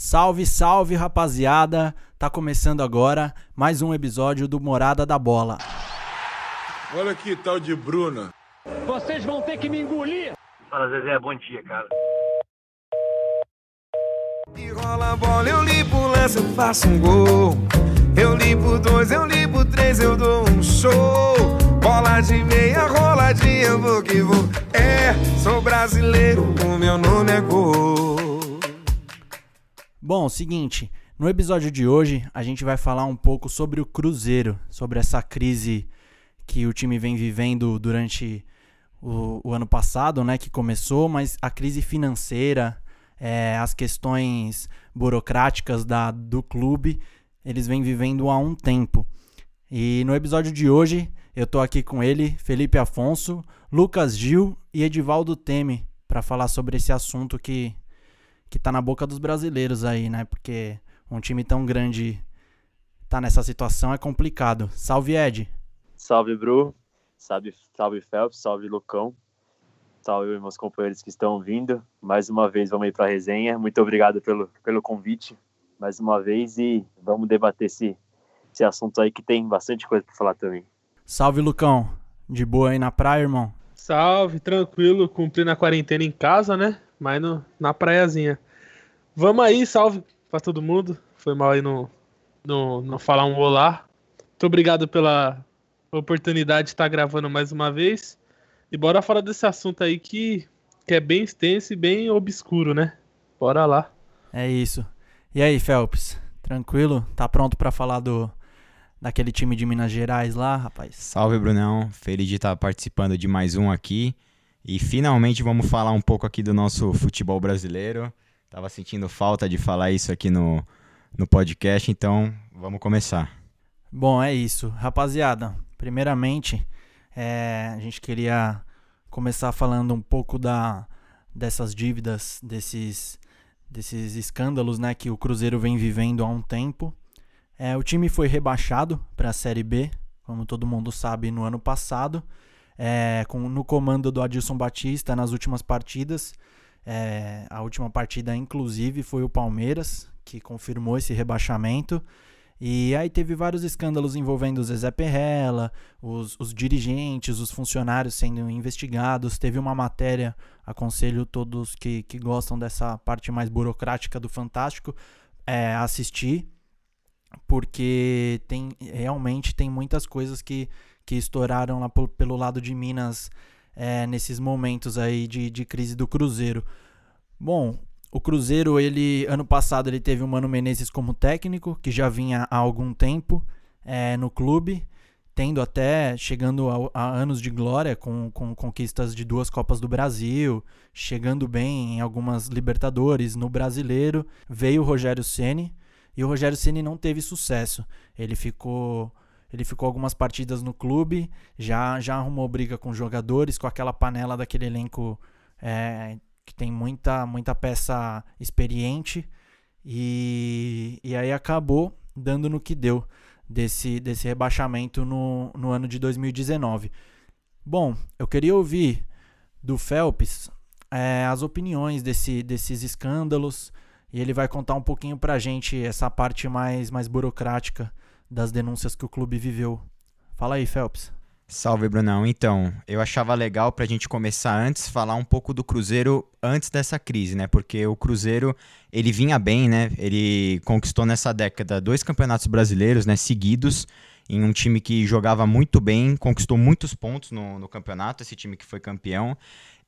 Salve, salve, rapaziada! Tá começando agora mais um episódio do Morada da Bola. Olha que tal de Bruna. Vocês vão ter que me engolir. Fala, Zezé, bom dia, cara. E rola a bola, eu limpo lance, eu faço um gol. Eu limpo dois, eu limpo três, eu dou um show. Bola de meia, roladinha, eu vou que vou. É, sou brasileiro, o meu nome é gol. Bom, seguinte, no episódio de hoje a gente vai falar um pouco sobre o Cruzeiro, sobre essa crise que o time vem vivendo durante o, o ano passado, né, que começou, mas a crise financeira, é, as questões burocráticas da, do clube, eles vêm vivendo há um tempo. E no episódio de hoje eu tô aqui com ele, Felipe Afonso, Lucas Gil e Edivaldo Teme, para falar sobre esse assunto que que tá na boca dos brasileiros aí, né? Porque um time tão grande tá nessa situação é complicado. Salve, Ed. Salve, Bru. Salve, salve Phelps. Salve, Lucão. Salve, meus companheiros que estão vindo. Mais uma vez, vamos ir para a resenha. Muito obrigado pelo, pelo convite, mais uma vez, e vamos debater esse, esse assunto aí que tem bastante coisa para falar também. Salve, Lucão. De boa aí na praia, irmão? Salve, tranquilo, cumprindo a quarentena em casa, né? Mas no, na praiazinha. Vamos aí, salve pra todo mundo. Foi mal aí no, no, no falar um olá. Muito obrigado pela oportunidade de estar gravando mais uma vez. E bora falar desse assunto aí que, que é bem extenso e bem obscuro, né? Bora lá. É isso. E aí, Phelps? Tranquilo? Tá pronto para falar do daquele time de Minas Gerais lá, rapaz? Salve, Brunão. Feliz de estar participando de mais um aqui. E finalmente vamos falar um pouco aqui do nosso futebol brasileiro. Tava sentindo falta de falar isso aqui no, no podcast, então vamos começar. Bom, é isso. Rapaziada, primeiramente, é, a gente queria começar falando um pouco da, dessas dívidas, desses, desses escândalos né, que o Cruzeiro vem vivendo há um tempo. É, o time foi rebaixado para a Série B, como todo mundo sabe, no ano passado é, com, no comando do Adilson Batista nas últimas partidas. É, a última partida, inclusive, foi o Palmeiras, que confirmou esse rebaixamento. E aí teve vários escândalos envolvendo o Zezé Perrella, os, os, dirigentes, os funcionários sendo investigados. Teve uma matéria, aconselho todos que, que gostam dessa parte mais burocrática do Fantástico é, assistir, porque tem realmente tem muitas coisas que que estouraram lá pelo lado de Minas é, nesses momentos aí de, de crise do Cruzeiro. Bom, o Cruzeiro, ele ano passado ele teve o Mano Menezes como técnico, que já vinha há algum tempo é, no clube, tendo até chegando a, a, anos de glória com, com conquistas de duas Copas do Brasil, chegando bem em algumas Libertadores, no Brasileiro. Veio o Rogério Ceni e o Rogério Ceni não teve sucesso. Ele ficou ele ficou algumas partidas no clube, já, já arrumou briga com jogadores, com aquela panela daquele elenco é, que tem muita, muita peça experiente. E, e aí acabou dando no que deu desse, desse rebaixamento no, no ano de 2019. Bom, eu queria ouvir do Phelps é, as opiniões desse, desses escândalos e ele vai contar um pouquinho pra gente essa parte mais, mais burocrática das denúncias que o clube viveu. Fala aí, Phelps. Salve, Brunão. Então, eu achava legal para a gente começar antes falar um pouco do Cruzeiro antes dessa crise, né? Porque o Cruzeiro, ele vinha bem, né? Ele conquistou nessa década dois campeonatos brasileiros, né, seguidos, em um time que jogava muito bem, conquistou muitos pontos no, no campeonato, esse time que foi campeão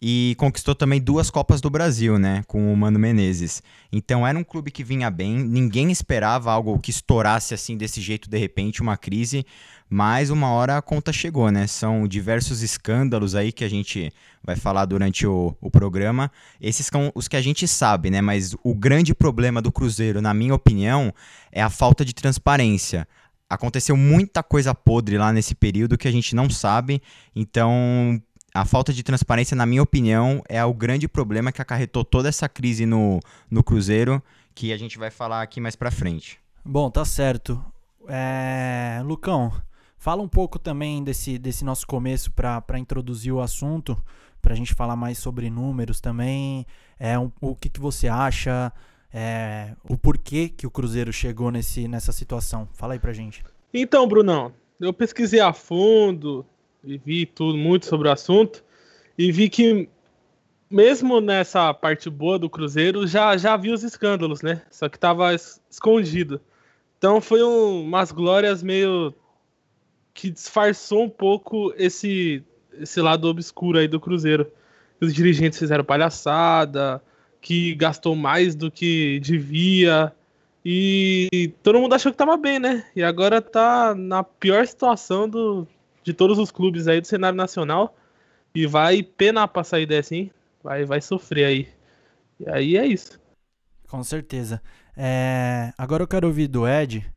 e conquistou também duas Copas do Brasil, né, com o Mano Menezes. Então era um clube que vinha bem, ninguém esperava algo que estourasse assim desse jeito de repente, uma crise, mas uma hora a conta chegou, né? São diversos escândalos aí que a gente vai falar durante o, o programa. Esses são os que a gente sabe, né? Mas o grande problema do Cruzeiro, na minha opinião, é a falta de transparência aconteceu muita coisa podre lá nesse período que a gente não sabe. Então, a falta de transparência, na minha opinião, é o grande problema que acarretou toda essa crise no, no Cruzeiro, que a gente vai falar aqui mais pra frente. Bom, tá certo. É... Lucão, fala um pouco também desse, desse nosso começo para introduzir o assunto, para a gente falar mais sobre números também. É, um, o que, que você acha? É, o porquê que o Cruzeiro chegou nesse, nessa situação. Fala aí pra gente. Então, Brunão, eu pesquisei a fundo e vi tudo muito sobre o assunto e vi que mesmo nessa parte boa do Cruzeiro já já vi os escândalos, né? Só que tava escondido. Então foi um, umas glórias meio que disfarçou um pouco esse esse lado obscuro aí do Cruzeiro. Os dirigentes fizeram palhaçada, que gastou mais do que devia. E todo mundo achou que tava bem, né? E agora tá na pior situação do, de todos os clubes aí do cenário nacional. E vai penar pra sair dessa, hein? Vai, vai sofrer aí. E aí é isso. Com certeza. É, agora eu quero ouvir do Ed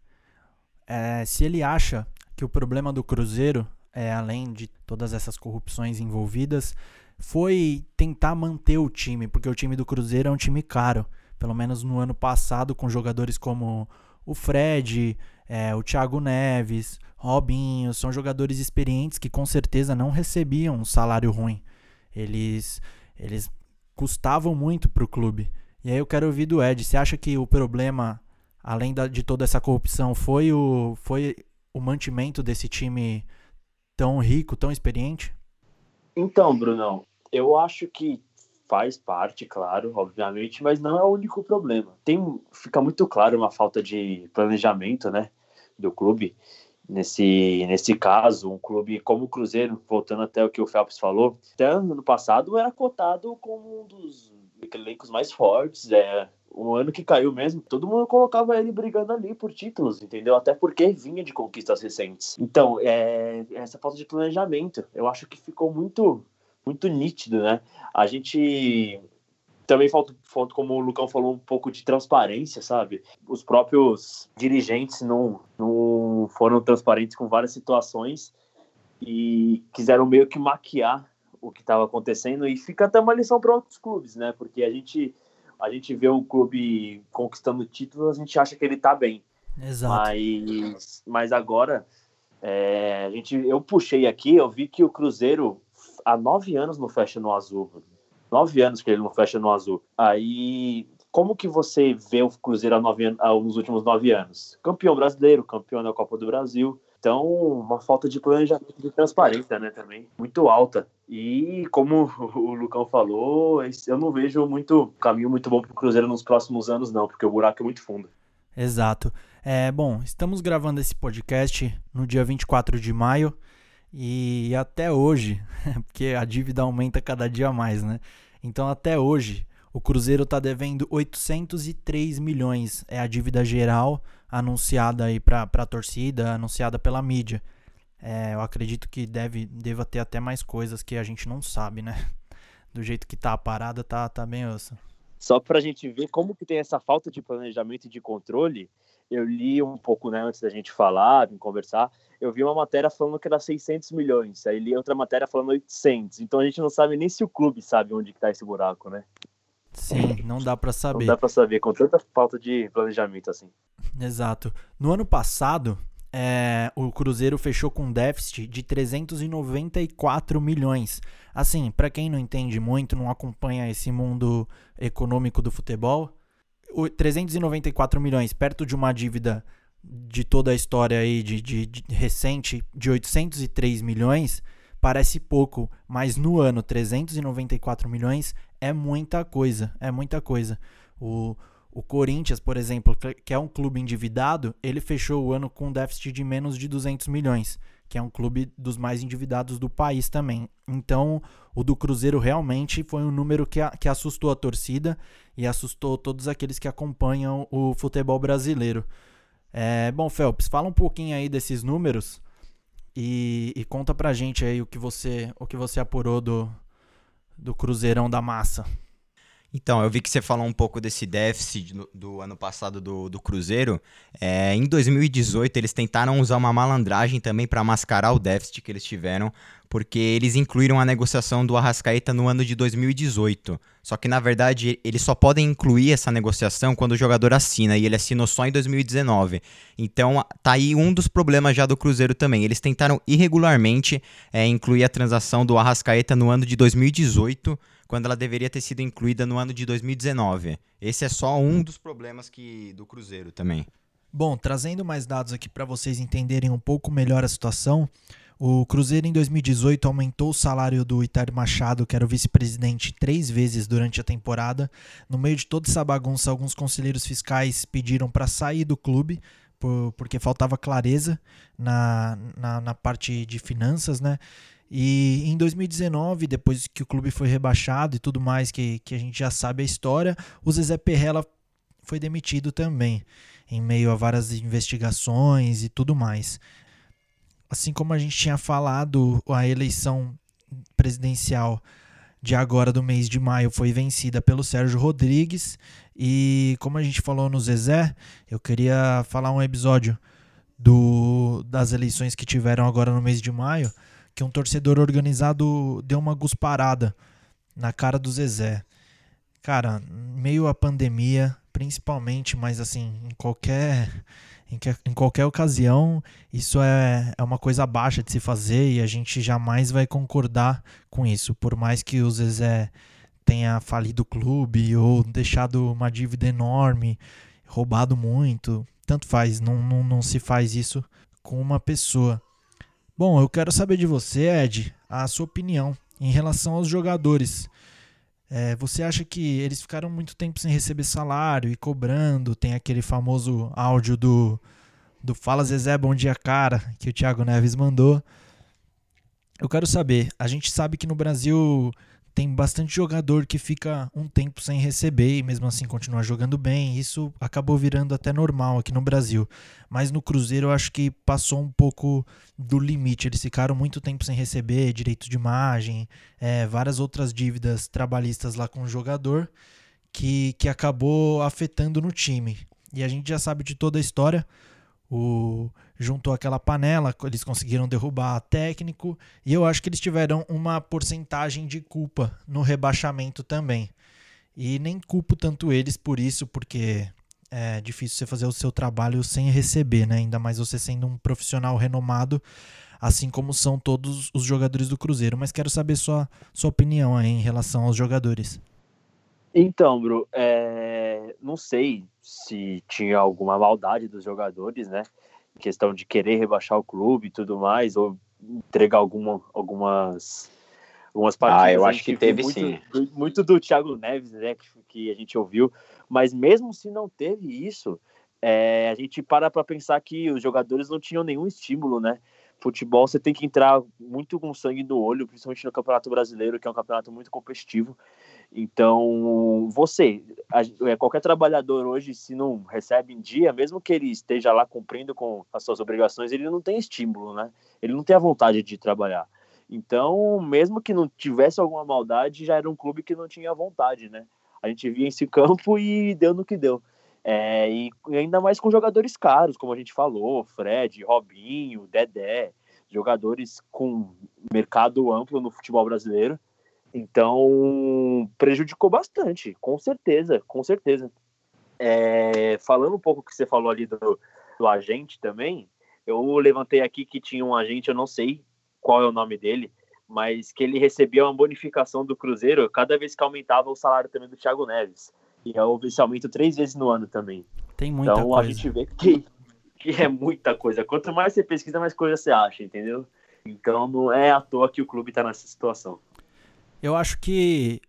é, se ele acha que o problema do Cruzeiro, é, além de todas essas corrupções envolvidas, foi tentar manter o time, porque o time do Cruzeiro é um time caro. Pelo menos no ano passado, com jogadores como o Fred, é, o Thiago Neves, Robinho, são jogadores experientes que com certeza não recebiam um salário ruim. Eles, eles custavam muito para o clube. E aí eu quero ouvir do Ed. Você acha que o problema, além da, de toda essa corrupção, foi o, foi o mantimento desse time tão rico, tão experiente? Então, Brunão, eu acho que faz parte, claro, obviamente, mas não é o único problema. Tem, fica muito claro uma falta de planejamento, né, do clube. Nesse, nesse caso, um clube como o Cruzeiro, voltando até o que o Phelps falou, até ano passado era cotado como um dos elencos mais fortes, é, o ano que caiu mesmo, todo mundo colocava ele brigando ali por títulos, entendeu? Até porque vinha de conquistas recentes. Então, é, essa falta de planejamento, eu acho que ficou muito muito nítido, né? A gente também falta, falta, como o Lucão falou, um pouco de transparência, sabe? Os próprios dirigentes não, não foram transparentes com várias situações e quiseram meio que maquiar o que estava acontecendo e fica até uma lição para outros clubes, né? Porque a gente a gente vê o clube conquistando títulos, a gente acha que ele está bem. Exato. Mas, mas agora é, a gente, eu puxei aqui, eu vi que o Cruzeiro há nove anos não fecha no azul. Nove anos que ele não fecha no azul. Aí, como que você vê o Cruzeiro há nove, nos últimos nove anos? Campeão brasileiro, campeão da Copa do Brasil. Então, uma falta de planejamento de transparência, né, também, muito alta. E como o Lucão falou, eu não vejo muito caminho muito bom para o Cruzeiro nos próximos anos, não, porque o buraco é muito fundo. Exato. É, bom, estamos gravando esse podcast no dia 24 de maio. E até hoje, porque a dívida aumenta cada dia mais, né? Então até hoje, o Cruzeiro está devendo 803 milhões. É a dívida geral anunciada aí para a torcida, anunciada pela mídia. É, eu acredito que deve, deva ter até mais coisas que a gente não sabe, né? Do jeito que tá a parada, tá, tá bem osso. Só para a gente ver como que tem essa falta de planejamento e de controle, eu li um pouco né, antes da gente falar, de conversar, eu vi uma matéria falando que era 600 milhões, aí li outra matéria falando 800. Então a gente não sabe nem se o clube sabe onde está esse buraco, né? Sim, não dá para saber. Não dá para saber com tanta falta de planejamento assim. Exato. No ano passado, é, o Cruzeiro fechou com um déficit de 394 milhões. Assim, para quem não entende muito, não acompanha esse mundo econômico do futebol, 394 milhões perto de uma dívida de toda a história aí de, de, de, recente de 803 milhões parece pouco, mas no ano 394 milhões é muita coisa, é muita coisa. O, o Corinthians, por exemplo, que é um clube endividado, ele fechou o ano com um déficit de menos de 200 milhões, que é um clube dos mais endividados do país também. Então, o do Cruzeiro realmente foi um número que, a, que assustou a torcida e assustou todos aqueles que acompanham o futebol brasileiro. É, bom, Phelps, fala um pouquinho aí desses números e, e, conta pra gente aí o que você, o que você apurou do, do Cruzeirão da Massa. Então, eu vi que você falou um pouco desse déficit do, do ano passado do, do Cruzeiro. É, em 2018, eles tentaram usar uma malandragem também para mascarar o déficit que eles tiveram, porque eles incluíram a negociação do Arrascaeta no ano de 2018. Só que, na verdade, eles só podem incluir essa negociação quando o jogador assina, e ele assinou só em 2019. Então, tá aí um dos problemas já do Cruzeiro também. Eles tentaram irregularmente é, incluir a transação do Arrascaeta no ano de 2018 quando ela deveria ter sido incluída no ano de 2019. Esse é só um dos problemas que do Cruzeiro também. Bom, trazendo mais dados aqui para vocês entenderem um pouco melhor a situação, o Cruzeiro em 2018 aumentou o salário do Itário Machado, que era o vice-presidente, três vezes durante a temporada. No meio de toda essa bagunça, alguns conselheiros fiscais pediram para sair do clube, por, porque faltava clareza na, na, na parte de finanças, né? E em 2019, depois que o clube foi rebaixado e tudo mais, que, que a gente já sabe a história, o Zezé Perrella foi demitido também, em meio a várias investigações e tudo mais. Assim como a gente tinha falado, a eleição presidencial de agora do mês de maio foi vencida pelo Sérgio Rodrigues. E como a gente falou no Zezé, eu queria falar um episódio do, das eleições que tiveram agora no mês de maio que um torcedor organizado deu uma gusparada na cara do Zezé. Cara, meio a pandemia, principalmente, mas assim, em qualquer em, que, em qualquer ocasião, isso é, é uma coisa baixa de se fazer e a gente jamais vai concordar com isso. Por mais que o Zezé tenha falido o clube ou deixado uma dívida enorme, roubado muito, tanto faz, não, não, não se faz isso com uma pessoa. Bom, eu quero saber de você, Ed, a sua opinião em relação aos jogadores. É, você acha que eles ficaram muito tempo sem receber salário e cobrando? Tem aquele famoso áudio do, do Fala Zezé, bom dia, cara, que o Thiago Neves mandou. Eu quero saber, a gente sabe que no Brasil tem bastante jogador que fica um tempo sem receber e mesmo assim continua jogando bem. Isso acabou virando até normal aqui no Brasil. Mas no Cruzeiro eu acho que passou um pouco do limite. Eles ficaram muito tempo sem receber direitos de imagem, é, várias outras dívidas trabalhistas lá com o jogador que, que acabou afetando no time. E a gente já sabe de toda a história o, juntou aquela panela, eles conseguiram derrubar técnico e eu acho que eles tiveram uma porcentagem de culpa no rebaixamento também. E nem culpo tanto eles por isso, porque é difícil você fazer o seu trabalho sem receber, né? Ainda mais você sendo um profissional renomado, assim como são todos os jogadores do Cruzeiro. Mas quero saber sua, sua opinião aí em relação aos jogadores. Então, Bru, é... não sei se tinha alguma maldade dos jogadores, né? Em questão de querer rebaixar o clube e tudo mais, ou entregar alguma, algumas, algumas partidas. Ah, eu acho que teve muito, sim. Muito do Thiago Neves, né? Que, que a gente ouviu. Mas mesmo se não teve isso, é... a gente para para pensar que os jogadores não tinham nenhum estímulo, né? Futebol você tem que entrar muito com sangue no olho, principalmente no Campeonato Brasileiro, que é um campeonato muito competitivo. Então, você, é, qualquer trabalhador hoje, se não recebe em dia, mesmo que ele esteja lá cumprindo com as suas obrigações, ele não tem estímulo, né? Ele não tem a vontade de trabalhar. Então, mesmo que não tivesse alguma maldade, já era um clube que não tinha vontade, né? A gente via esse campo e deu no que deu. É, e ainda mais com jogadores caros, como a gente falou, Fred, Robinho, Dedé, jogadores com mercado amplo no futebol brasileiro então, prejudicou bastante, com certeza, com certeza. É, falando um pouco que você falou ali do, do agente também, eu levantei aqui que tinha um agente, eu não sei qual é o nome dele, mas que ele recebia uma bonificação do Cruzeiro cada vez que aumentava o salário também do Thiago Neves. E houve esse aumento três vezes no ano também. Tem muita então, coisa. a gente vê que, que é muita coisa. Quanto mais você pesquisa, mais coisa você acha, entendeu? Então não é à toa que o clube está nessa situação. Eu acho que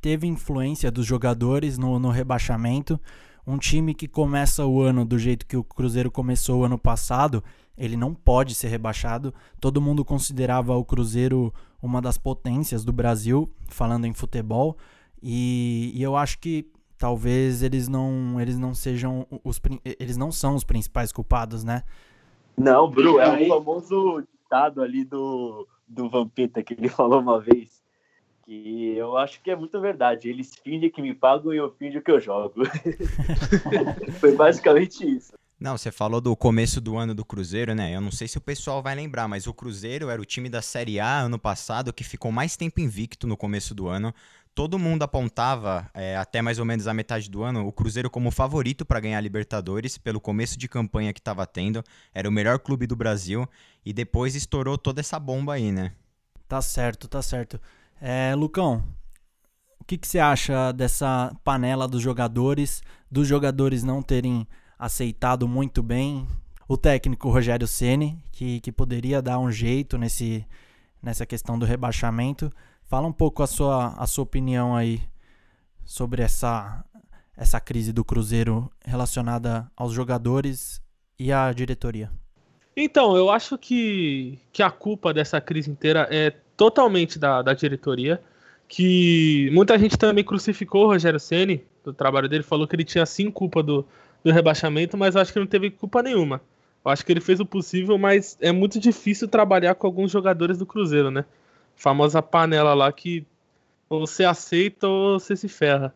teve influência dos jogadores no, no rebaixamento. Um time que começa o ano do jeito que o Cruzeiro começou o ano passado, ele não pode ser rebaixado. Todo mundo considerava o Cruzeiro uma das potências do Brasil, falando em futebol. E, e eu acho que talvez eles não, eles não sejam os eles não são os principais culpados, né? Não, Bru, é o famoso ditado ali do, do Vampeta que ele falou uma vez que eu acho que é muito verdade. Eles fingem que me pagam e eu fingo que eu jogo. Foi basicamente isso. Não, você falou do começo do ano do Cruzeiro, né? Eu não sei se o pessoal vai lembrar, mas o Cruzeiro era o time da Série A ano passado que ficou mais tempo invicto no começo do ano. Todo mundo apontava, é, até mais ou menos a metade do ano, o Cruzeiro como favorito para ganhar a Libertadores, pelo começo de campanha que estava tendo. Era o melhor clube do Brasil. E depois estourou toda essa bomba aí, né? Tá certo, tá certo. É, Lucão, o que, que você acha dessa panela dos jogadores, dos jogadores não terem aceitado muito bem o técnico Rogério Ceni, que, que poderia dar um jeito nesse, nessa questão do rebaixamento. Fala um pouco a sua, a sua opinião aí sobre essa, essa crise do Cruzeiro relacionada aos jogadores e à diretoria. Então, eu acho que, que a culpa dessa crise inteira é totalmente da, da diretoria, que muita gente também crucificou o Rogério Ceni do trabalho dele, falou que ele tinha sim culpa do, do rebaixamento, mas eu acho que não teve culpa nenhuma. Eu acho que ele fez o possível, mas é muito difícil trabalhar com alguns jogadores do Cruzeiro, né? Famosa panela lá que ou você aceita ou você se ferra.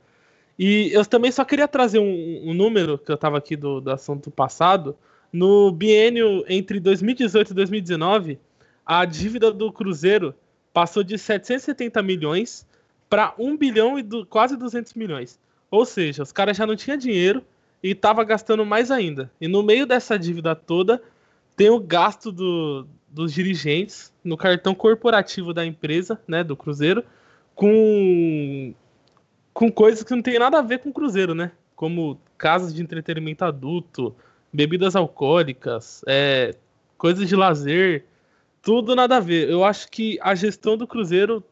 E eu também só queria trazer um, um número que eu estava aqui do, do assunto passado. No biênio entre 2018 e 2019, a dívida do Cruzeiro passou de 770 milhões para 1 bilhão e do, quase 200 milhões. Ou seja, os caras já não tinham dinheiro e tava gastando mais ainda. E no meio dessa dívida toda, tem o gasto do, dos dirigentes no cartão corporativo da empresa, né, do Cruzeiro, com com coisas que não tem nada a ver com o Cruzeiro, né? Como casas de entretenimento adulto, bebidas alcoólicas, é, coisas de lazer, tudo nada a ver. Eu acho que a gestão do Cruzeiro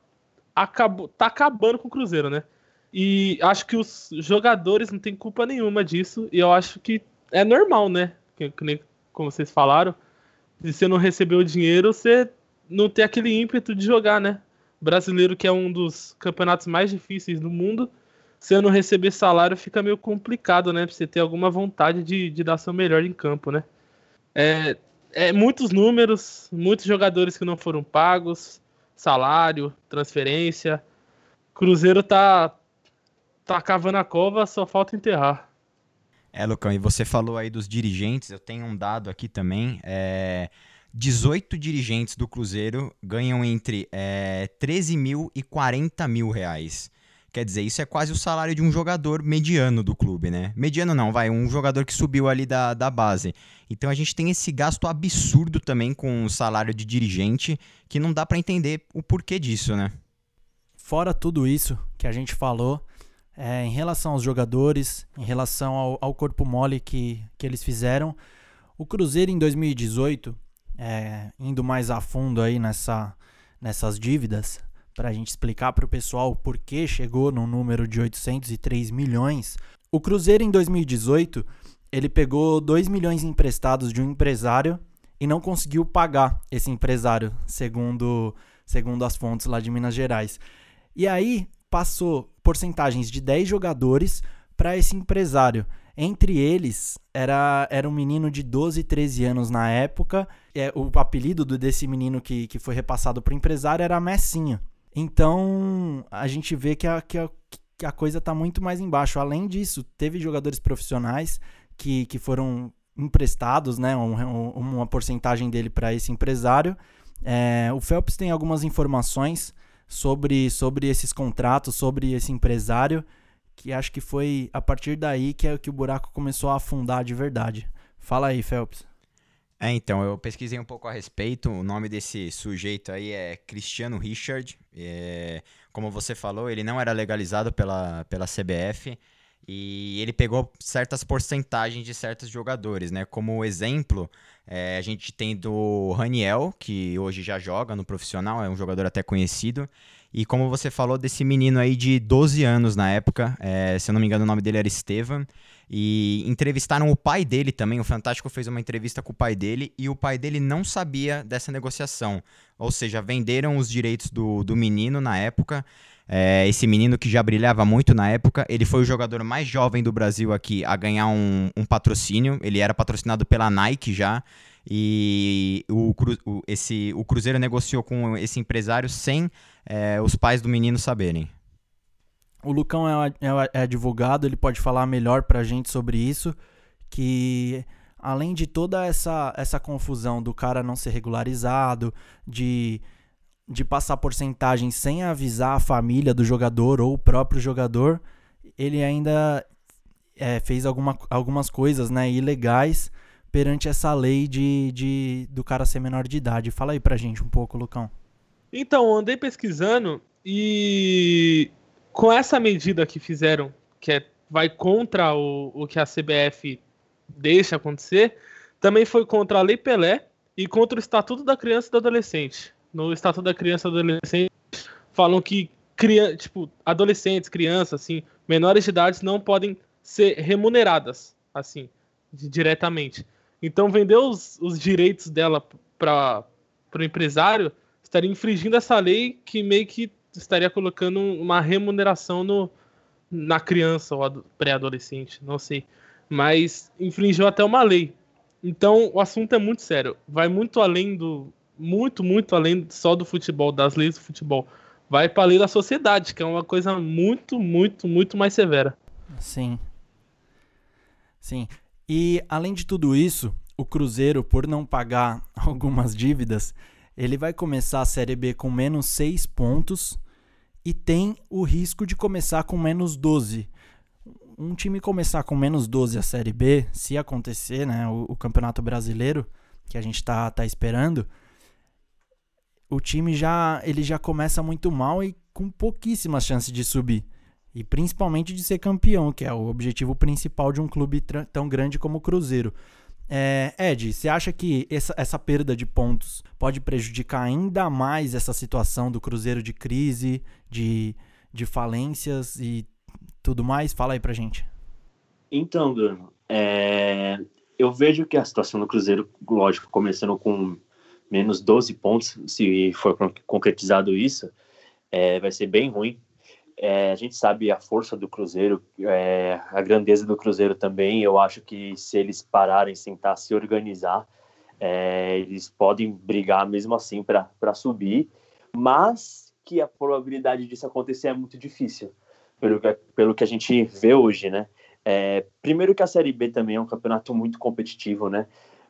acabou, tá acabando com o Cruzeiro, né? E acho que os jogadores não têm culpa nenhuma disso. E eu acho que é normal, né? Que, que como vocês falaram. Se você não recebeu o dinheiro, você não tem aquele ímpeto de jogar, né? Brasileiro, que é um dos campeonatos mais difíceis do mundo, se não receber salário, fica meio complicado, né? Pra você ter alguma vontade de, de dar seu melhor em campo, né? É, é muitos números, muitos jogadores que não foram pagos, salário, transferência. Cruzeiro tá tá cavando a cova, só falta enterrar. É, Lucão, e você falou aí dos dirigentes, eu tenho um dado aqui também. É, 18 dirigentes do Cruzeiro ganham entre é, 13 mil e 40 mil reais. Quer dizer, isso é quase o salário de um jogador mediano do clube, né? Mediano não, vai, um jogador que subiu ali da, da base. Então a gente tem esse gasto absurdo também com o salário de dirigente, que não dá para entender o porquê disso, né? Fora tudo isso que a gente falou, é, em relação aos jogadores, em relação ao, ao, corpo mole que, que eles fizeram. O Cruzeiro em 2018, é, indo mais a fundo aí nessa, nessas dívidas, para a gente explicar para o pessoal por que chegou no número de 803 milhões. O Cruzeiro em 2018 ele pegou 2 milhões emprestados de um empresário e não conseguiu pagar esse empresário, segundo, segundo as fontes lá de Minas Gerais. E aí passou porcentagens de 10 jogadores para esse empresário. Entre eles, era, era um menino de 12, 13 anos na época. É, o apelido desse menino que, que foi repassado para o empresário era Messinho. Então, a gente vê que a, que a, que a coisa está muito mais embaixo. Além disso, teve jogadores profissionais que, que foram emprestados, né, um, uma porcentagem dele para esse empresário. É, o Phelps tem algumas informações sobre, sobre esses contratos, sobre esse empresário, que acho que foi a partir daí que, é, que o buraco começou a afundar de verdade. Fala aí, Phelps. É, então, eu pesquisei um pouco a respeito. O nome desse sujeito aí é Cristiano Richard. É, como você falou, ele não era legalizado pela, pela CBF e ele pegou certas porcentagens de certos jogadores, né? Como exemplo, é, a gente tem do Raniel, que hoje já joga no profissional, é um jogador até conhecido. E como você falou desse menino aí de 12 anos na época, é, se eu não me engano o nome dele era Estevam, e entrevistaram o pai dele também, o Fantástico fez uma entrevista com o pai dele, e o pai dele não sabia dessa negociação. Ou seja, venderam os direitos do, do menino na época, é, esse menino que já brilhava muito na época, ele foi o jogador mais jovem do Brasil aqui a ganhar um, um patrocínio. Ele era patrocinado pela Nike já. E o, o, esse, o Cruzeiro negociou com esse empresário sem é, os pais do menino saberem. O Lucão é, é, é advogado, ele pode falar melhor pra gente sobre isso. Que além de toda essa, essa confusão do cara não ser regularizado, de de passar porcentagem sem avisar a família do jogador ou o próprio jogador, ele ainda é, fez alguma, algumas coisas né, ilegais perante essa lei de, de do cara ser menor de idade. Fala aí pra gente um pouco, Lucão. Então, andei pesquisando e com essa medida que fizeram, que é, vai contra o, o que a CBF deixa acontecer, também foi contra a Lei Pelé e contra o Estatuto da Criança e do Adolescente. No Estatuto da Criança e do Adolescente falam que criança, tipo, adolescentes, crianças, assim, menores de idade não podem ser remuneradas, assim, diretamente. Então, vender os, os direitos dela para o empresário estaria infringindo essa lei que meio que estaria colocando uma remuneração no, na criança ou pré-adolescente, não sei. Mas infringiu até uma lei. Então, o assunto é muito sério. Vai muito além do. Muito, muito além só do futebol, das leis do futebol. Vai para a lei da sociedade, que é uma coisa muito, muito, muito mais severa. Sim. Sim. E além de tudo isso, o Cruzeiro, por não pagar algumas dívidas, ele vai começar a Série B com menos 6 pontos e tem o risco de começar com menos 12. Um time começar com menos 12 a Série B, se acontecer, né, o, o Campeonato Brasileiro, que a gente tá, tá esperando, o time já ele já começa muito mal e com pouquíssimas chances de subir. E principalmente de ser campeão, que é o objetivo principal de um clube tão grande como o Cruzeiro. É, Ed, você acha que essa, essa perda de pontos pode prejudicar ainda mais essa situação do Cruzeiro de crise, de, de falências e tudo mais? Fala aí pra gente. Então, é, eu vejo que a situação do Cruzeiro, lógico, começando com menos 12 pontos, se for concretizado isso, é, vai ser bem ruim é, a gente sabe a força do Cruzeiro, é, a grandeza do Cruzeiro também. Eu acho que se eles pararem, tentar se organizar, é, eles podem brigar mesmo assim para subir, mas que a probabilidade disso acontecer é muito difícil, pelo que, pelo que a gente vê hoje, né? É, primeiro que a Série B também é um campeonato muito competitivo, né?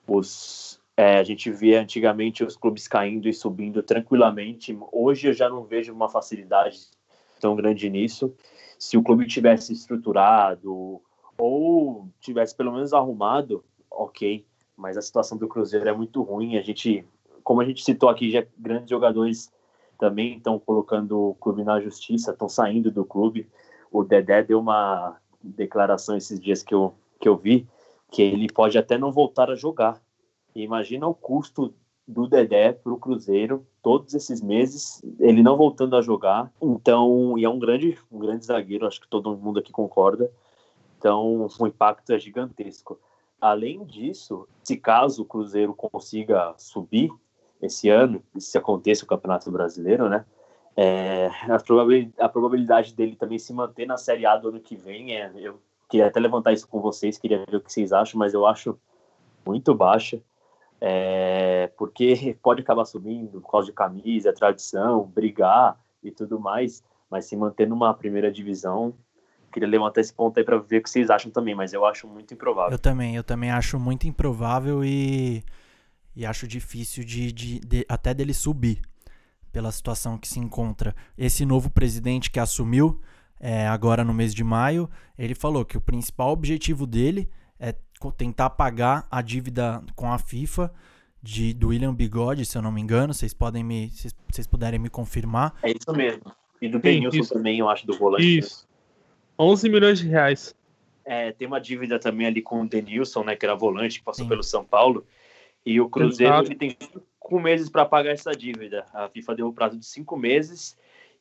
Os, é, a gente via antigamente os clubes caindo e subindo tranquilamente. Hoje eu já não vejo uma facilidade tão grande nisso. Se o clube tivesse estruturado ou tivesse pelo menos arrumado, ok. Mas a situação do Cruzeiro é muito ruim. A gente, como a gente citou aqui, já grandes jogadores também estão colocando o clube na justiça, estão saindo do clube. O Dedé deu uma declaração esses dias que eu, que eu vi que ele pode até não voltar a jogar. Imagina o custo do Dedé para o Cruzeiro todos esses meses, ele não voltando a jogar. Então, e é um grande, um grande zagueiro, acho que todo mundo aqui concorda. Então, o impacto é gigantesco. Além disso, se caso o Cruzeiro consiga subir esse ano, se aconteça o Campeonato Brasileiro, né? É, a, probabilidade, a, probabilidade, dele também se manter na Série A do ano que vem é. Eu queria até levantar isso com vocês, queria ver o que vocês acham, mas eu acho muito baixa é, porque pode acabar subindo por causa de camisa, tradição, brigar e tudo mais, mas se manter numa primeira divisão, queria levantar esse ponto aí para ver o que vocês acham também, mas eu acho muito improvável. Eu também, eu também acho muito improvável e, e acho difícil de, de, de até dele subir pela situação que se encontra. Esse novo presidente que assumiu é, agora no mês de maio, ele falou que o principal objetivo dele é tentar pagar a dívida com a FIFA de, do William Bigode, se eu não me engano. Vocês podem me. Vocês puderem me confirmar. É isso mesmo. E do Denilson também, eu acho, do volante. Isso. 11 milhões de reais. É, tem uma dívida também ali com o Denilson, né? Que era volante, que passou Sim. pelo São Paulo. E o Cruzeiro ele tem cinco meses para pagar essa dívida. A FIFA deu o prazo de cinco meses.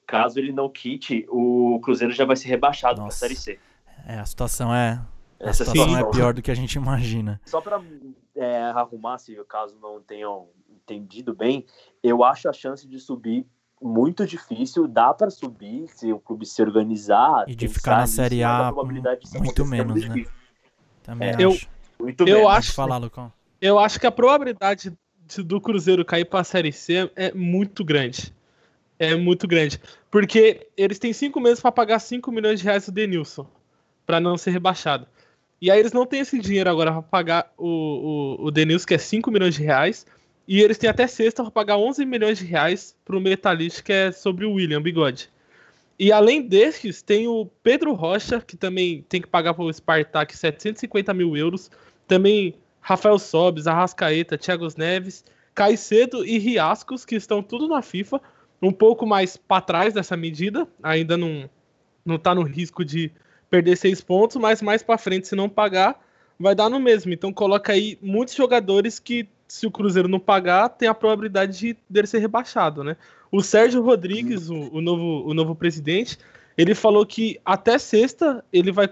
Caso ele não quite, o Cruzeiro já vai ser rebaixado para a Série C. É, a situação é a situação é pior do que a gente imagina. Só para é, arrumar, se o caso não tenham entendido bem, eu acho a chance de subir muito difícil. Dá para subir se o clube se organizar. E de ficar na Série A muito menos, né? Também é, acho. Eu, muito eu acho. falar, Lucão. Eu acho que a probabilidade do Cruzeiro cair para a Série C é muito grande. É muito grande. Porque eles têm cinco meses para pagar 5 milhões de reais do Denilson. para não ser rebaixado. E aí eles não têm esse dinheiro agora para pagar o, o, o Denilson, que é 5 milhões de reais. E eles têm até sexta para pagar 11 milhões de reais para o Metalist, que é sobre o William Bigode. E além desses, tem o Pedro Rocha, que também tem que pagar para o Spartak 750 mil euros. Também Rafael Sobes, Arrascaeta, Thiago Neves, Caicedo e Riascos, que estão tudo na FIFA. Um pouco mais para trás dessa medida, ainda não, não tá no risco de perder seis pontos, mas mais para frente, se não pagar, vai dar no mesmo. Então coloca aí muitos jogadores que, se o Cruzeiro não pagar, tem a probabilidade de dele ser rebaixado, né? O Sérgio Rodrigues, o, o novo, o novo presidente, ele falou que até sexta ele vai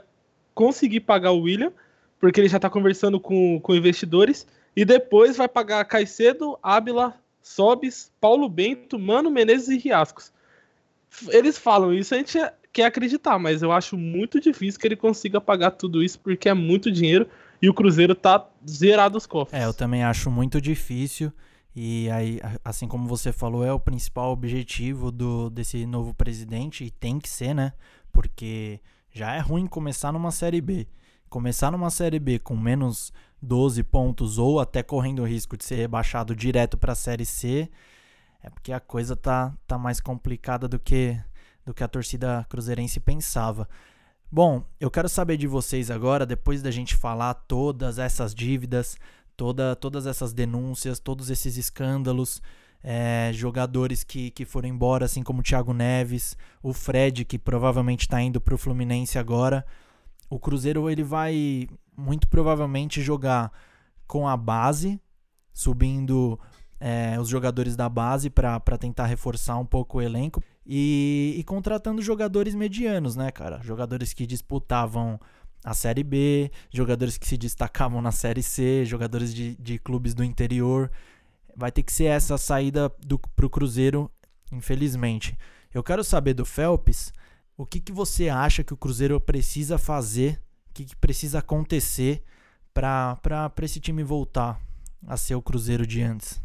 conseguir pagar o William, porque ele já está conversando com, com investidores, e depois vai pagar Caicedo, Ábila, Sobis, Paulo Bento, Mano Menezes e Riascos. Eles falam isso, a gente quer acreditar, mas eu acho muito difícil que ele consiga pagar tudo isso, porque é muito dinheiro e o Cruzeiro tá zerado os cofres. É, eu também acho muito difícil. E aí, assim como você falou, é o principal objetivo do, desse novo presidente, e tem que ser, né? Porque já é ruim começar numa Série B. Começar numa Série B com menos 12 pontos ou até correndo o risco de ser rebaixado direto para a Série C, é porque a coisa tá, tá mais complicada do que do que a torcida cruzeirense pensava. Bom, eu quero saber de vocês agora, depois da gente falar todas essas dívidas, toda, todas essas denúncias, todos esses escândalos, é, jogadores que, que foram embora, assim como o Thiago Neves, o Fred, que provavelmente está indo para o Fluminense agora. O Cruzeiro ele vai muito provavelmente jogar com a base, subindo é, os jogadores da base para tentar reforçar um pouco o elenco e, e, contratando jogadores medianos, né, cara? Jogadores que disputavam a Série B, jogadores que se destacavam na Série C, jogadores de, de clubes do interior. Vai ter que ser essa a saída do, pro Cruzeiro, infelizmente. Eu quero saber do Phelps o que, que você acha que o Cruzeiro precisa fazer, o que, que precisa acontecer para esse time voltar a ser o Cruzeiro de antes.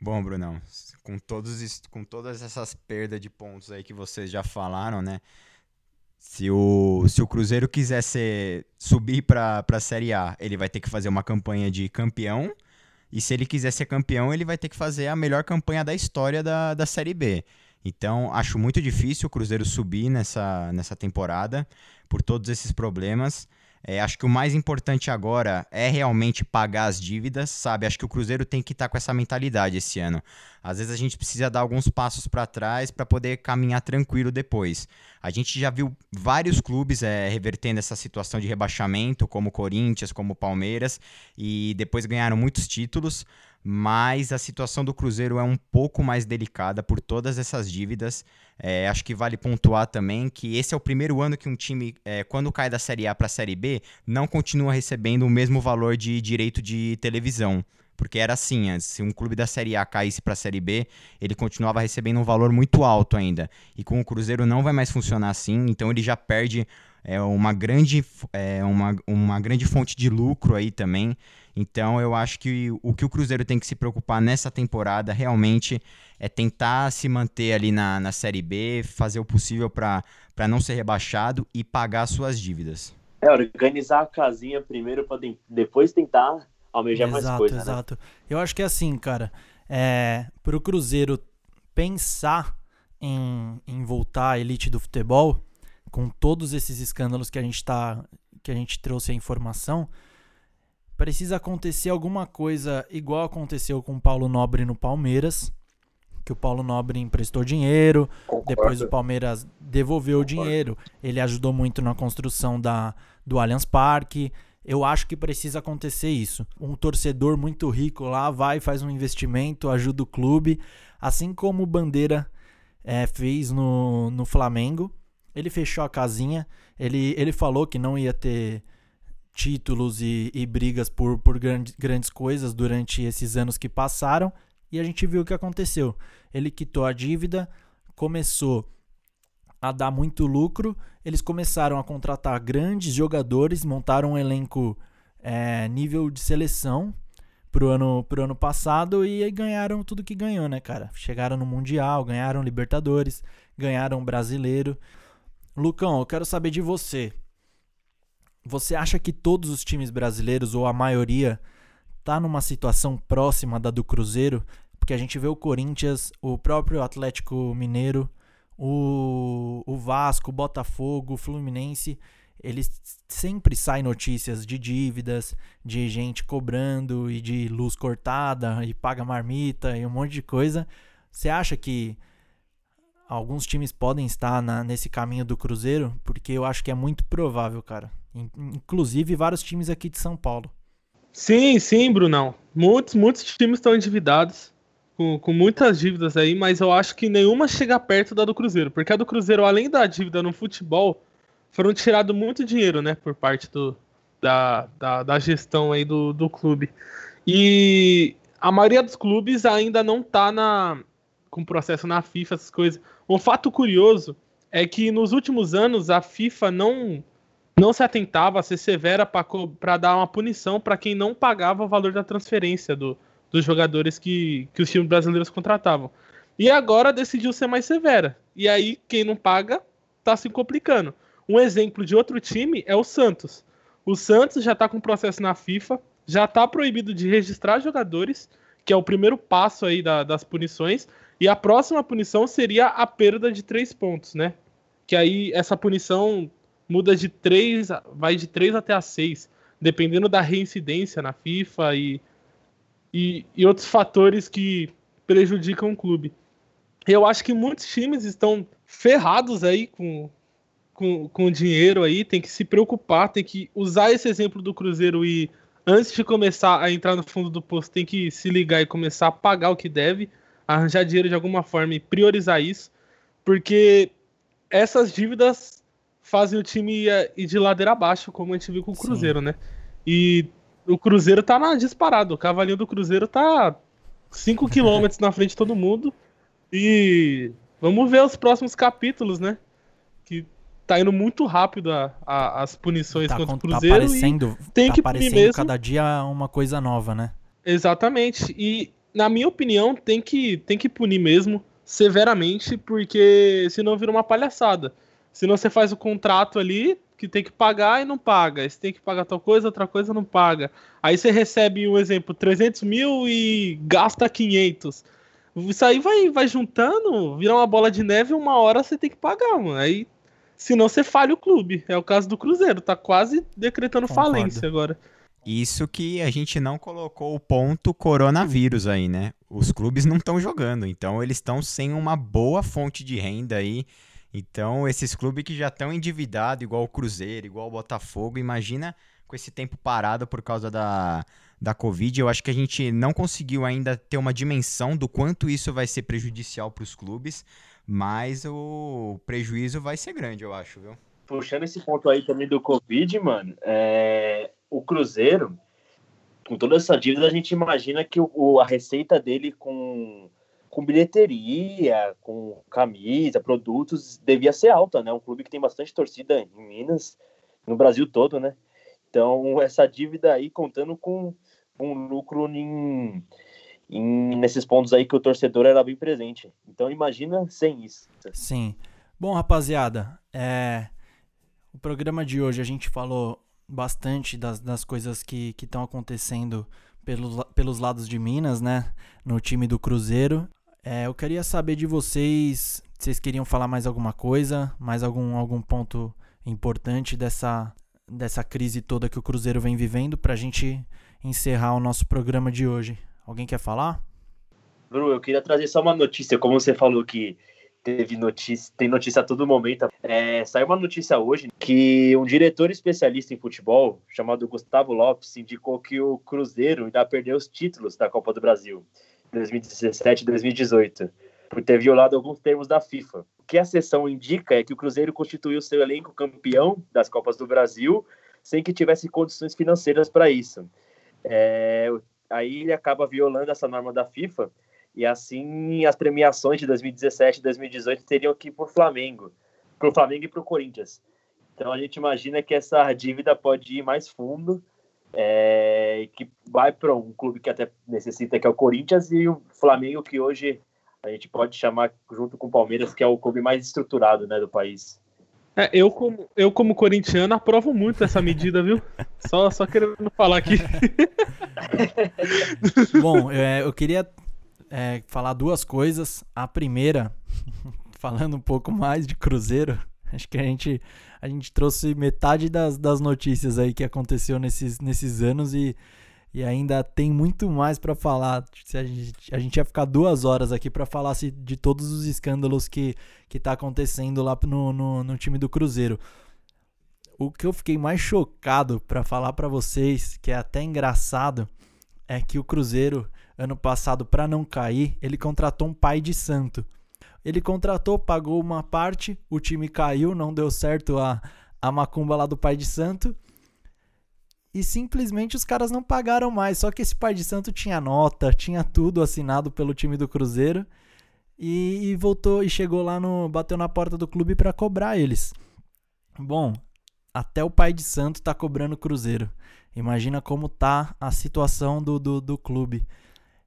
Bom, Brunão, com, todos, com todas essas perdas de pontos aí que vocês já falaram, né? Se o, se o Cruzeiro quiser ser, subir para a Série A, ele vai ter que fazer uma campanha de campeão. E se ele quiser ser campeão, ele vai ter que fazer a melhor campanha da história da, da Série B. Então, acho muito difícil o Cruzeiro subir nessa, nessa temporada por todos esses problemas. É, acho que o mais importante agora é realmente pagar as dívidas, sabe? Acho que o Cruzeiro tem que estar tá com essa mentalidade esse ano. Às vezes a gente precisa dar alguns passos para trás para poder caminhar tranquilo depois. A gente já viu vários clubes é, revertendo essa situação de rebaixamento, como Corinthians, como Palmeiras, e depois ganharam muitos títulos mas a situação do Cruzeiro é um pouco mais delicada por todas essas dívidas. É, acho que vale pontuar também que esse é o primeiro ano que um time, é, quando cai da Série A para a Série B, não continua recebendo o mesmo valor de direito de televisão. Porque era assim, se um clube da Série A caísse para a Série B, ele continuava recebendo um valor muito alto ainda. E com o Cruzeiro não vai mais funcionar assim, então ele já perde é, uma, grande, é, uma, uma grande fonte de lucro aí também. Então eu acho que o que o Cruzeiro tem que se preocupar nessa temporada realmente é tentar se manter ali na, na Série B, fazer o possível para não ser rebaixado e pagar suas dívidas. É, organizar a casinha primeiro para depois tentar almejar exato, mais coisas. Né? Exato, né? Eu acho que é assim, cara, é, para o Cruzeiro pensar em, em voltar à elite do futebol, com todos esses escândalos que a gente tá, que a gente trouxe a informação, precisa acontecer alguma coisa igual aconteceu com o Paulo Nobre no Palmeiras, que o Paulo Nobre emprestou dinheiro, Concordo. depois o Palmeiras devolveu Concordo. o dinheiro. Ele ajudou muito na construção da, do Allianz Parque. Eu acho que precisa acontecer isso. Um torcedor muito rico lá vai, faz um investimento, ajuda o clube, assim como o Bandeira é, fez no, no Flamengo. Ele fechou a casinha, ele, ele falou que não ia ter títulos e, e brigas por, por grande, grandes coisas durante esses anos que passaram e a gente viu o que aconteceu. Ele quitou a dívida, começou a dar muito lucro, eles começaram a contratar grandes jogadores, montaram um elenco é, nível de seleção pro ano, pro ano passado e ganharam tudo que ganhou, né, cara? Chegaram no Mundial, ganharam Libertadores, ganharam Brasileiro. Lucão, eu quero saber de você. Você acha que todos os times brasileiros, ou a maioria, tá numa situação próxima da do Cruzeiro? Porque a gente vê o Corinthians, o próprio Atlético Mineiro, o, o Vasco, o Botafogo, o Fluminense, eles sempre saem notícias de dívidas, de gente cobrando e de luz cortada e paga marmita e um monte de coisa. Você acha que alguns times podem estar na, nesse caminho do Cruzeiro, porque eu acho que é muito provável, cara. Inclusive vários times aqui de São Paulo. Sim, sim, Brunão. Muitos, muitos times estão endividados, com, com muitas dívidas aí, mas eu acho que nenhuma chega perto da do Cruzeiro, porque a do Cruzeiro, além da dívida no futebol, foram tirado muito dinheiro, né, por parte do, da, da, da gestão aí do, do clube. E a maioria dos clubes ainda não tá na, com processo na FIFA, essas coisas. Um fato curioso é que nos últimos anos a FIFA não não se atentava a ser severa para dar uma punição para quem não pagava o valor da transferência do, dos jogadores que, que os times brasileiros contratavam. E agora decidiu ser mais severa. E aí, quem não paga está se complicando. Um exemplo de outro time é o Santos. O Santos já está com processo na FIFA, já está proibido de registrar jogadores, que é o primeiro passo aí da, das punições. E a próxima punição seria a perda de três pontos, né? Que aí essa punição muda de 3, vai de 3 até a 6, dependendo da reincidência na FIFA e, e, e outros fatores que prejudicam o clube. Eu acho que muitos times estão ferrados aí com, com, com dinheiro aí, tem que se preocupar, tem que usar esse exemplo do Cruzeiro e antes de começar a entrar no fundo do posto, tem que se ligar e começar a pagar o que deve, arranjar dinheiro de alguma forma e priorizar isso, porque essas dívidas fazem o time ir de ladeira abaixo, como a gente viu com o Cruzeiro, Sim. né? E o Cruzeiro tá na disparado. O cavalinho do Cruzeiro tá 5 km na frente de todo mundo. E vamos ver os próximos capítulos, né? Que tá indo muito rápido a, a, as punições tá, contra o tá Cruzeiro. Tá aparecendo, tem tá que aparecendo mesmo. cada dia uma coisa nova, né? Exatamente. E, na minha opinião, tem que, tem que punir mesmo, severamente, porque senão vira uma palhaçada. Senão você faz o contrato ali que tem que pagar e não paga. Você tem que pagar tal coisa, outra coisa não paga. Aí você recebe, um exemplo, 300 mil e gasta 500. Isso aí vai, vai juntando, vira uma bola de neve e uma hora você tem que pagar, mano. Aí, senão você falha o clube. É o caso do Cruzeiro, tá quase decretando Concordo. falência agora. Isso que a gente não colocou o ponto coronavírus aí, né? Os clubes não estão jogando, então eles estão sem uma boa fonte de renda aí então, esses clubes que já estão endividados, igual o Cruzeiro, igual o Botafogo, imagina com esse tempo parado por causa da, da Covid, eu acho que a gente não conseguiu ainda ter uma dimensão do quanto isso vai ser prejudicial para os clubes, mas o prejuízo vai ser grande, eu acho, viu? Puxando esse ponto aí também do Covid, mano, é... o Cruzeiro, com toda essa dívida, a gente imagina que o, a receita dele com com bilheteria, com camisa, produtos, devia ser alta, né? Um clube que tem bastante torcida em Minas, no Brasil todo, né? Então, essa dívida aí, contando com um lucro em, em, nesses pontos aí que o torcedor era bem presente. Então, imagina sem isso. Sim. Bom, rapaziada, é... o programa de hoje a gente falou bastante das, das coisas que estão acontecendo pelos, pelos lados de Minas, né? No time do Cruzeiro. É, eu queria saber de vocês, vocês queriam falar mais alguma coisa, mais algum, algum ponto importante dessa, dessa crise toda que o Cruzeiro vem vivendo para a gente encerrar o nosso programa de hoje. Alguém quer falar? Bruno, eu queria trazer só uma notícia, como você falou que teve notícia, tem notícia a todo momento. É, saiu uma notícia hoje que um diretor especialista em futebol, chamado Gustavo Lopes, indicou que o Cruzeiro ainda perdeu os títulos da Copa do Brasil. 2017 e 2018, por ter violado alguns termos da FIFA. O que a sessão indica é que o Cruzeiro constituiu seu elenco campeão das Copas do Brasil sem que tivesse condições financeiras para isso. É, aí ele acaba violando essa norma da FIFA e assim as premiações de 2017 e 2018 teriam que ir para o Flamengo, para o Flamengo e para o Corinthians. Então a gente imagina que essa dívida pode ir mais fundo é, que vai para um clube que até necessita, que é o Corinthians, e o Flamengo, que hoje a gente pode chamar, junto com o Palmeiras, que é o clube mais estruturado né, do país. É, eu, como, eu, como corintiano, aprovo muito essa medida, viu? Só, só querendo falar aqui. Bom, é, eu queria é, falar duas coisas. A primeira, falando um pouco mais de Cruzeiro, acho que a gente a gente trouxe metade das, das notícias aí que aconteceu nesses, nesses anos e, e ainda tem muito mais para falar. A gente, a gente ia ficar duas horas aqui para falar de todos os escândalos que, que tá acontecendo lá no, no, no time do Cruzeiro. O que eu fiquei mais chocado para falar para vocês, que é até engraçado, é que o Cruzeiro, ano passado, para não cair, ele contratou um pai de santo. Ele contratou, pagou uma parte, o time caiu, não deu certo a, a macumba lá do pai de santo e simplesmente os caras não pagaram mais. Só que esse pai de santo tinha nota, tinha tudo assinado pelo time do Cruzeiro e, e voltou e chegou lá no bateu na porta do clube para cobrar eles. Bom, até o pai de santo tá cobrando o Cruzeiro. Imagina como tá a situação do, do, do clube.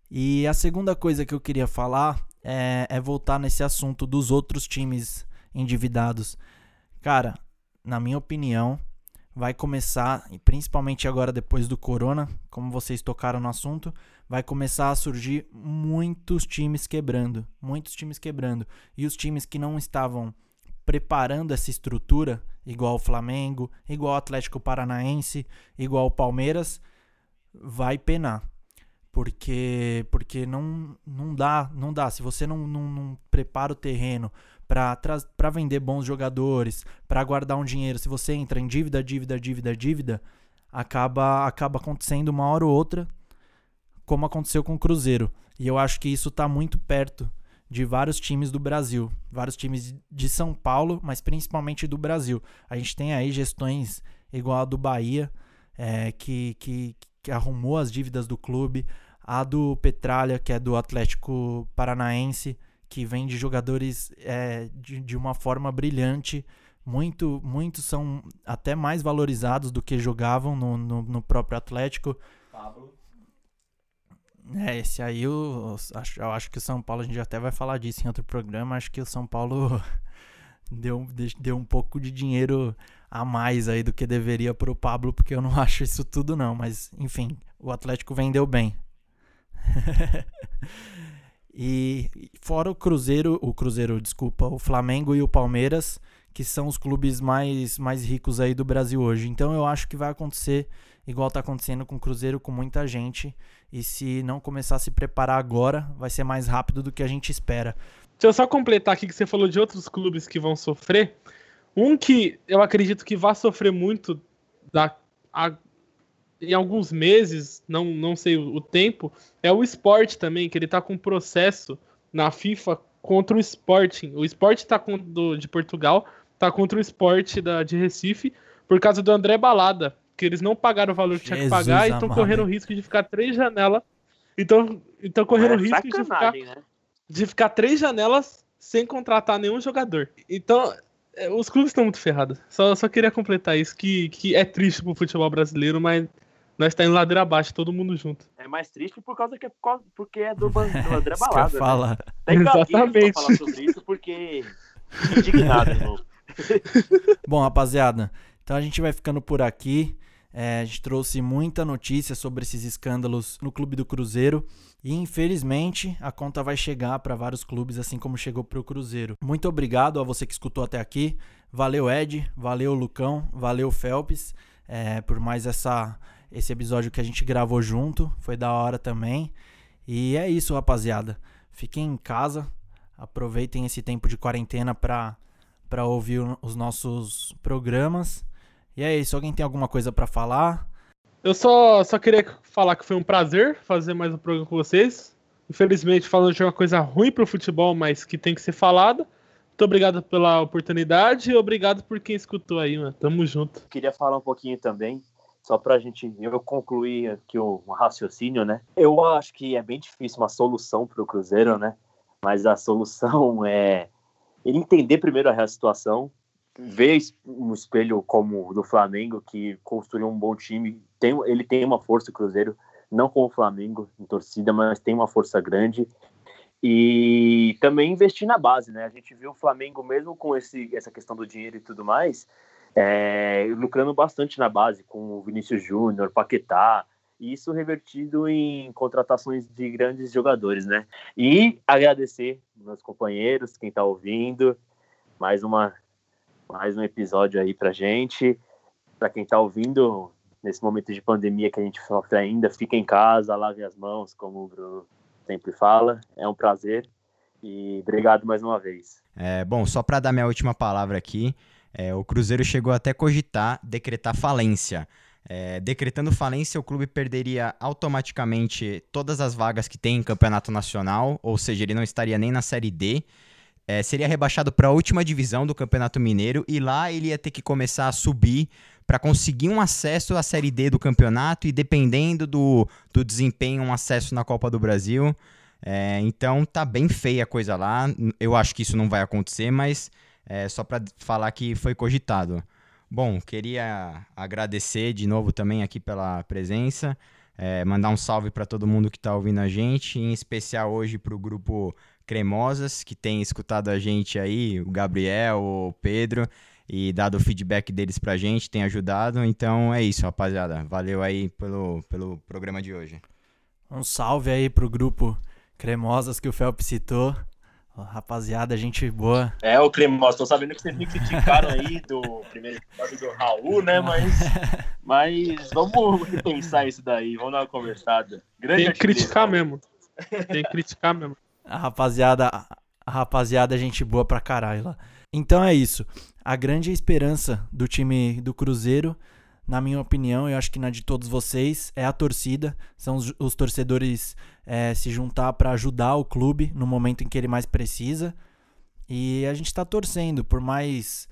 E a segunda coisa que eu queria falar é, é voltar nesse assunto dos outros times endividados. Cara, na minha opinião, vai começar, e principalmente agora depois do Corona, como vocês tocaram no assunto, vai começar a surgir muitos times quebrando, muitos times quebrando. E os times que não estavam preparando essa estrutura, igual o Flamengo, igual o Atlético Paranaense, igual o Palmeiras, vai penar. Porque porque não, não dá, não dá. Se você não, não, não prepara o terreno, para vender bons jogadores, para guardar um dinheiro. Se você entra em dívida, dívida, dívida, dívida, acaba acaba acontecendo uma hora ou outra, como aconteceu com o Cruzeiro. E eu acho que isso está muito perto de vários times do Brasil, vários times de São Paulo, mas principalmente do Brasil. A gente tem aí gestões igual a do Bahia, é, que, que, que arrumou as dívidas do clube, a do Petralha, que é do Atlético Paranaense, que vem de jogadores é, de, de uma forma brilhante. Muito, muitos são até mais valorizados do que jogavam no, no, no próprio Atlético. Pablo. É, esse aí eu, acho, eu acho que o São Paulo, a gente até vai falar disso em outro programa. Acho que o São Paulo deu, deu um pouco de dinheiro a mais aí do que deveria pro Pablo, porque eu não acho isso tudo não. Mas, enfim, o Atlético vendeu bem. E fora o Cruzeiro, o Cruzeiro, desculpa, o Flamengo e o Palmeiras, que são os clubes mais, mais ricos aí do Brasil hoje. Então eu acho que vai acontecer igual está acontecendo com o Cruzeiro, com muita gente. E se não começar a se preparar agora, vai ser mais rápido do que a gente espera. Deixa eu só completar aqui que você falou de outros clubes que vão sofrer. Um que eu acredito que vai sofrer muito da, a, em alguns meses, não, não sei o, o tempo, é o esporte também, que ele tá com um processo na FIFA contra o Sporting. O Sport tá com, do, de Portugal, tá contra o Sport da, de Recife, por causa do André Balada, que eles não pagaram o valor que tinha que pagar e estão correndo o risco de ficar três janelas. Então, então correndo o risco de ficar, né? de ficar três janelas sem contratar nenhum jogador. Então, é, os clubes estão muito ferrados. Só, só queria completar isso, que, que é triste pro futebol brasileiro, mas nós tá indo ladeira abaixo, todo mundo junto. É mais triste por causa que é, porque é do, do André Balada. Fala. Né? Exatamente. falar sobre isso porque indignado de novo. Bom, rapaziada, então a gente vai ficando por aqui. É, a gente trouxe muita notícia sobre esses escândalos no clube do Cruzeiro e infelizmente a conta vai chegar para vários clubes, assim como chegou para o Cruzeiro. Muito obrigado a você que escutou até aqui. Valeu, Ed. Valeu, Lucão. Valeu, Felps, é, por mais essa esse episódio que a gente gravou junto. Foi da hora também. E é isso, rapaziada. Fiquem em casa. Aproveitem esse tempo de quarentena para para ouvir os nossos programas. E é isso. Alguém tem alguma coisa para falar? Eu só, só queria falar que foi um prazer fazer mais um programa com vocês. Infelizmente, falando de uma coisa ruim pro futebol, mas que tem que ser falada. Muito obrigado pela oportunidade e obrigado por quem escutou aí, mano. Tamo junto. Queria falar um pouquinho também só para a gente eu concluir aqui o um raciocínio, né? Eu acho que é bem difícil uma solução para o Cruzeiro, né? Mas a solução é ele entender primeiro a situação, ver um espelho como o do Flamengo, que construiu um bom time, tem, ele tem uma força, o Cruzeiro, não como o Flamengo em torcida, mas tem uma força grande. E também investir na base, né? A gente viu o Flamengo, mesmo com esse, essa questão do dinheiro e tudo mais, é, lucrando bastante na base, com o Vinícius Júnior, Paquetá, e isso revertido em contratações de grandes jogadores, né? E agradecer meus companheiros, quem está ouvindo, mais uma mais um episódio aí pra gente. Para quem está ouvindo, nesse momento de pandemia que a gente sofre ainda. Fica em casa, lave as mãos, como o Bruno sempre fala. É um prazer e obrigado mais uma vez. É, bom, só para dar minha última palavra aqui, é, o Cruzeiro chegou até cogitar decretar falência. É, decretando falência, o clube perderia automaticamente todas as vagas que tem em campeonato nacional, ou seja, ele não estaria nem na Série D. É, seria rebaixado para a última divisão do Campeonato Mineiro e lá ele ia ter que começar a subir para conseguir um acesso à Série D do campeonato e, dependendo do, do desempenho, um acesso na Copa do Brasil. É, então tá bem feia a coisa lá. Eu acho que isso não vai acontecer, mas é só para falar que foi cogitado. Bom, queria agradecer de novo também aqui pela presença, é, mandar um salve para todo mundo que está ouvindo a gente, em especial hoje para o grupo Cremosas, que tem escutado a gente aí, o Gabriel, o Pedro, e dado o feedback deles para a gente, tem ajudado. Então é isso, rapaziada. Valeu aí pelo, pelo programa de hoje. Um salve aí pro grupo Cremosas que o Felps citou. Rapaziada, gente boa. É, o Cremoso, tô sabendo que vocês me criticaram aí do primeiro episódio do Raul, né? Mas, mas vamos repensar isso daí, vamos dar uma conversada. Grande Tem que criticar mesmo. Tem que criticar mesmo. A rapaziada, a rapaziada, gente boa pra caralho lá. Então é isso. A grande esperança do time do Cruzeiro na minha opinião, eu acho que na de todos vocês, é a torcida. São os, os torcedores é, se juntar para ajudar o clube no momento em que ele mais precisa. E a gente está torcendo, por mais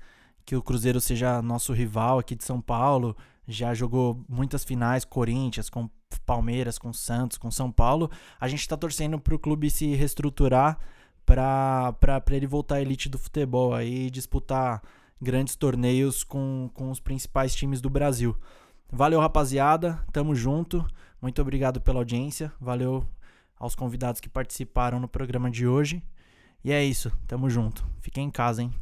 que o Cruzeiro seja nosso rival aqui de São Paulo, já jogou muitas finais, Corinthians, com Palmeiras, com Santos, com São Paulo. A gente está torcendo para o clube se reestruturar para ele voltar à elite do futebol aí disputar grandes torneios com, com os principais times do Brasil. Valeu, rapaziada. Tamo junto. Muito obrigado pela audiência. Valeu aos convidados que participaram no programa de hoje. E é isso. Tamo junto. Fiquem em casa, hein?